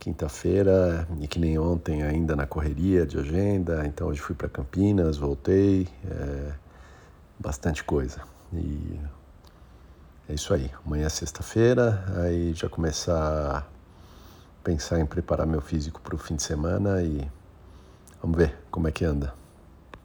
quinta-feira e que nem ontem ainda na correria de agenda. Então hoje fui para Campinas, voltei, é, bastante coisa. E é isso aí. Amanhã é sexta-feira, aí já começar a pensar em preparar meu físico para o fim de semana e vamos ver como é que anda.